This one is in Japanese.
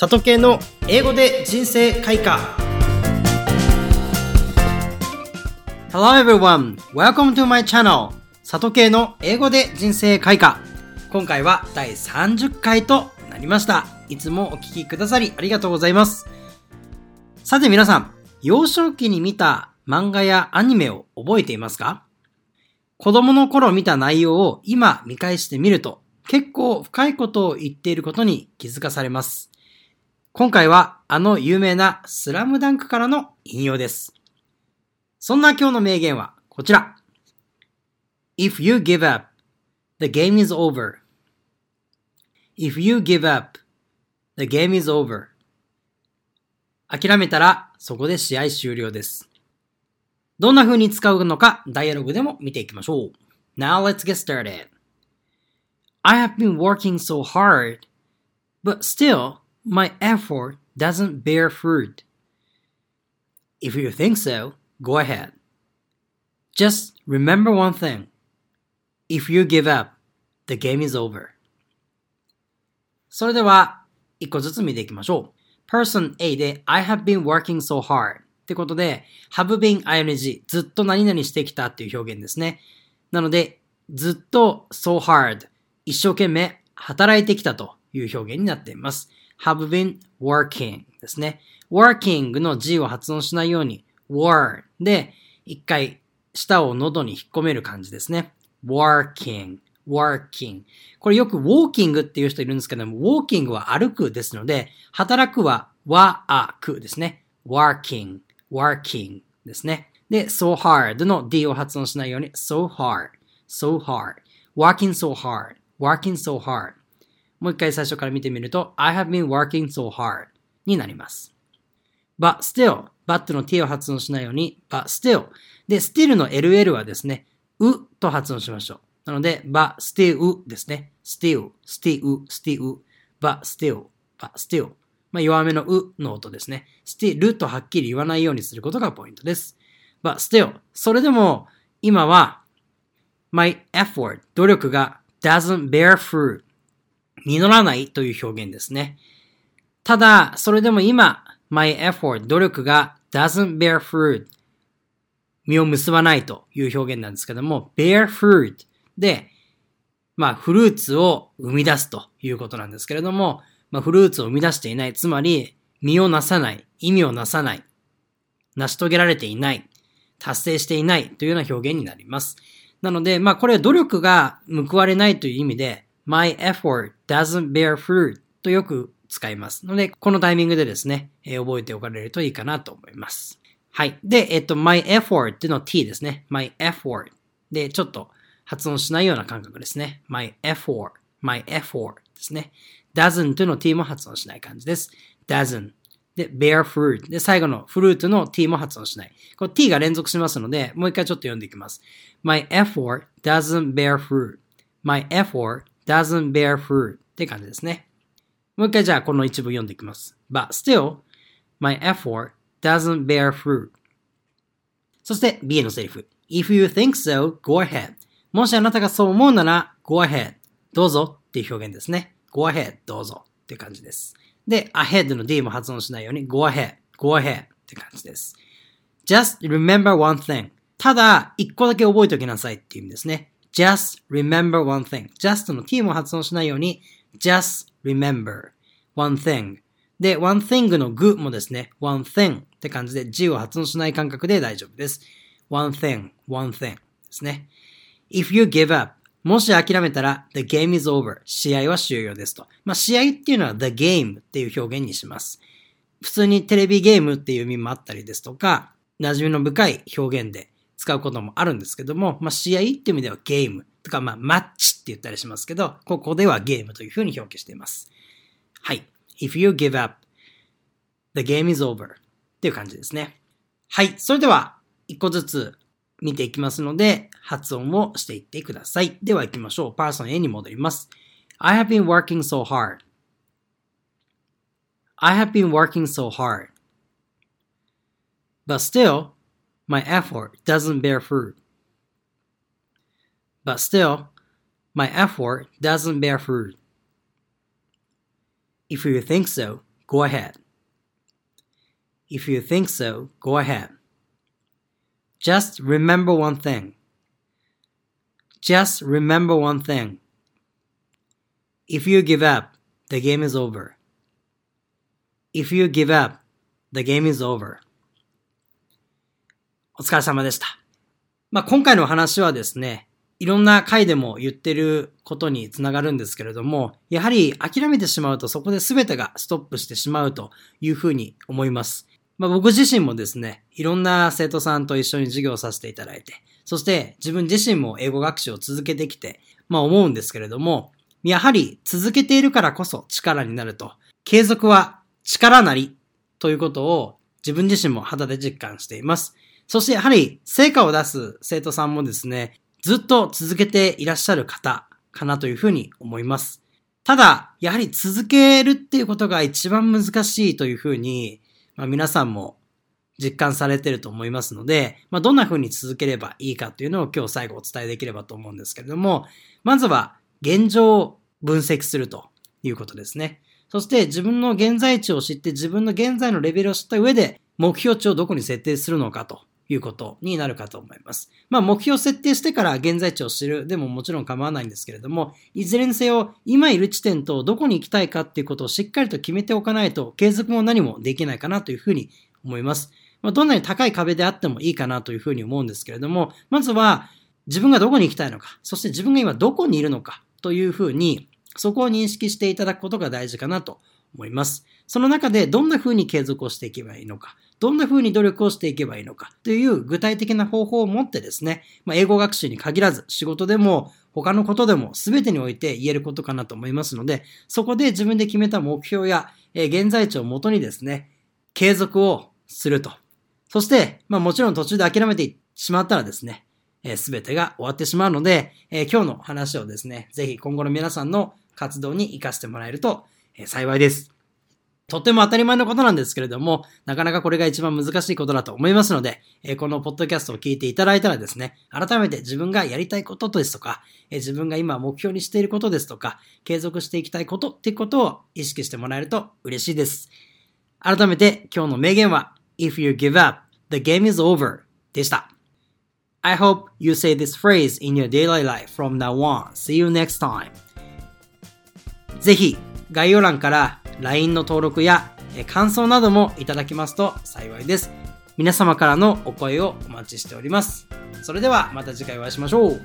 里系の英語で人生開花 Hello everyone! Welcome to my channel! 里系の英語で人生開花今回は第30回となりました。いつもお聴きくださりありがとうございます。さて皆さん、幼少期に見た漫画やアニメを覚えていますか？子供の頃見た内容を今見返してみると結構深いことを言っていることに気づかされます。今回はあの有名なスラムダンクからの引用です。そんな今日の名言はこちら。If you give up, the game is over. If you give up, the game is over. 諦めたらそこで試合終了です。どんな風に使うのかダイアログでも見ていきましょう。Now let's get started. I have been working so hard, but still, my effort doesn't bear fruit. If you think so, go ahead. Just remember one thing. If you give up, the game is over. それでは、一個ずつ見ていきましょう。Person A で I have been working so hard ってことで have been ing ずっと何々してきたっていう表現ですね。なので、ずっと so hard 一生懸命働いてきたという表現になっています。Have been working ですね。working の G を発音しないように were で一回舌を喉に引っ込める感じですね。working, working. これよく walking っていう人いるんですけども、walking は歩くですので、働くは work ですね。working, working ですね。で、so hard の D を発音しないように so hard, so hard, working so hard, working so hard もう一回最初から見てみると I have been working so hard になります。but still, but の t を発音しないように but still で still の ll はですねうと発音しましょう。なので but still ですね。still, still, still, but still, but still まあ、弱めのうの音ですね。still とはっきり言わないようにすることがポイントです。but still それでも今は my effort 努力が doesn't bear fruit 実らないという表現ですね。ただ、それでも今、my effort 努力が doesn't bear fruit 実を結ばないという表現なんですけども、bear fruit で、まあ、フルーツを生み出すということなんですけれども、まあ、フルーツを生み出していない、つまり、実をなさない、意味をなさない、成し遂げられていない、達成していないというような表現になります。なので、まあこれは努力が報われないという意味で、my effort doesn't bear fruit とよく使いますので、このタイミングでですね、えー、覚えておかれるといいかなと思います。はい。で、えっと、my effort っていうの t ですね。my effort で、ちょっと発音しないような感覚ですね。my effort, my effort ですね。doesn't の t も発音しない感じです。doesn't で、bear fruit。で、最後のフルーツの t も発音しない。この t が連続しますので、もう一回ちょっと読んでいきます。my effort doesn't bear fruit. my effort doesn't bear fruit って感じですね。もう一回じゃあこの一部読んでいきます。but still, my effort doesn't bear fruit. そして B のセリフ。if you think so, go ahead. もしあなたがそう思うなら、go ahead. どうぞっていう表現ですね。go ahead. どうぞって感じです。で、ahead の D も発音しないように go ahead, go ahead って感じです。just remember one thing. ただ、一個だけ覚えておきなさいっていう意味ですね。Just remember one thing. just の t も発音しないように just remember one thing. で、one thing の具もですね、one thing って感じで g を発音しない感覚で大丈夫です。one thing, one thing ですね。if you give up もし諦めたら、the game is over. 試合は終了ですと。まあ、試合っていうのは the game っていう表現にします。普通にテレビゲームっていう意味もあったりですとか、馴染みの深い表現で使うこともあるんですけども、まあ、試合っていう意味ではゲームとか、まあ、マッチって言ったりしますけど、ここではゲームというふうに表記しています。はい。if you give up, the game is over っていう感じですね。はい。それでは、一個ずつ見ていきますので、発音をしていってください。では行きましょう。パーソン A に戻ります。I have been working so hard. I have been working so hard. But still, my effort doesn't bear fruit. But still, my effort doesn't bear fruit. If you think so, go ahead. If you think so, go ahead. Just remember one thing. Just remember one thing. If you give up, the game is over. If you give up, the game is over. お疲れ様でした。まあ、今回の話はですね、いろんな回でも言ってることにつながるんですけれども、やはり諦めてしまうとそこで全てがストップしてしまうというふうに思います。まあ、僕自身もですね、いろんな生徒さんと一緒に授業させていただいて、そして自分自身も英語学習を続けてきて、まあ思うんですけれども、やはり続けているからこそ力になると、継続は力なりということを自分自身も肌で実感しています。そしてやはり成果を出す生徒さんもですね、ずっと続けていらっしゃる方かなというふうに思います。ただ、やはり続けるっていうことが一番難しいというふうに、まあ、皆さんも実感されてると思いますので、まあ、どんな風に続ければいいかというのを今日最後お伝えできればと思うんですけれども、まずは現状を分析するということですね。そして自分の現在地を知って自分の現在のレベルを知った上で目標値をどこに設定するのかということになるかと思います。まあ目標設定してから現在地を知るでももちろん構わないんですけれども、いずれにせよ今いる地点とどこに行きたいかっていうことをしっかりと決めておかないと継続も何もできないかなというふうに思います。まあ、どんなに高い壁であってもいいかなというふうに思うんですけれども、まずは自分がどこに行きたいのか、そして自分が今どこにいるのかというふうに、そこを認識していただくことが大事かなと思います。その中でどんな風に継続をしていけばいいのか、どんな風に努力をしていけばいいのかという具体的な方法を持ってですね、まあ、英語学習に限らず仕事でも他のことでも全てにおいて言えることかなと思いますので、そこで自分で決めた目標や、え現在地をもとにですね、継続をするとそして、まあもちろん途中で諦めてしまったらですね、す、えー、べ、てが終わってしまうので、え、今日の話をですね、ぜひ今後の皆さんの活動に活かしてもらえると、幸いです。とても当たり前のことなんですけれども、なかなかこれが一番難しいことだと思いますので、え、このポッドキャストを聞いていただいたらですね、改めて自分がやりたいことですとか、え、自分が今目標にしていることですとか、継続していきたいことっていうことを意識してもらえると嬉しいです。改めて今日の名言は、If you give up, the game is over でした。I hope you say this phrase in your daily life from now on. See you next time. ぜひ概要欄から LINE の登録や感想などもいただけますと幸いです。皆様からのお声をお待ちしております。それではまた次回お会いしましょう。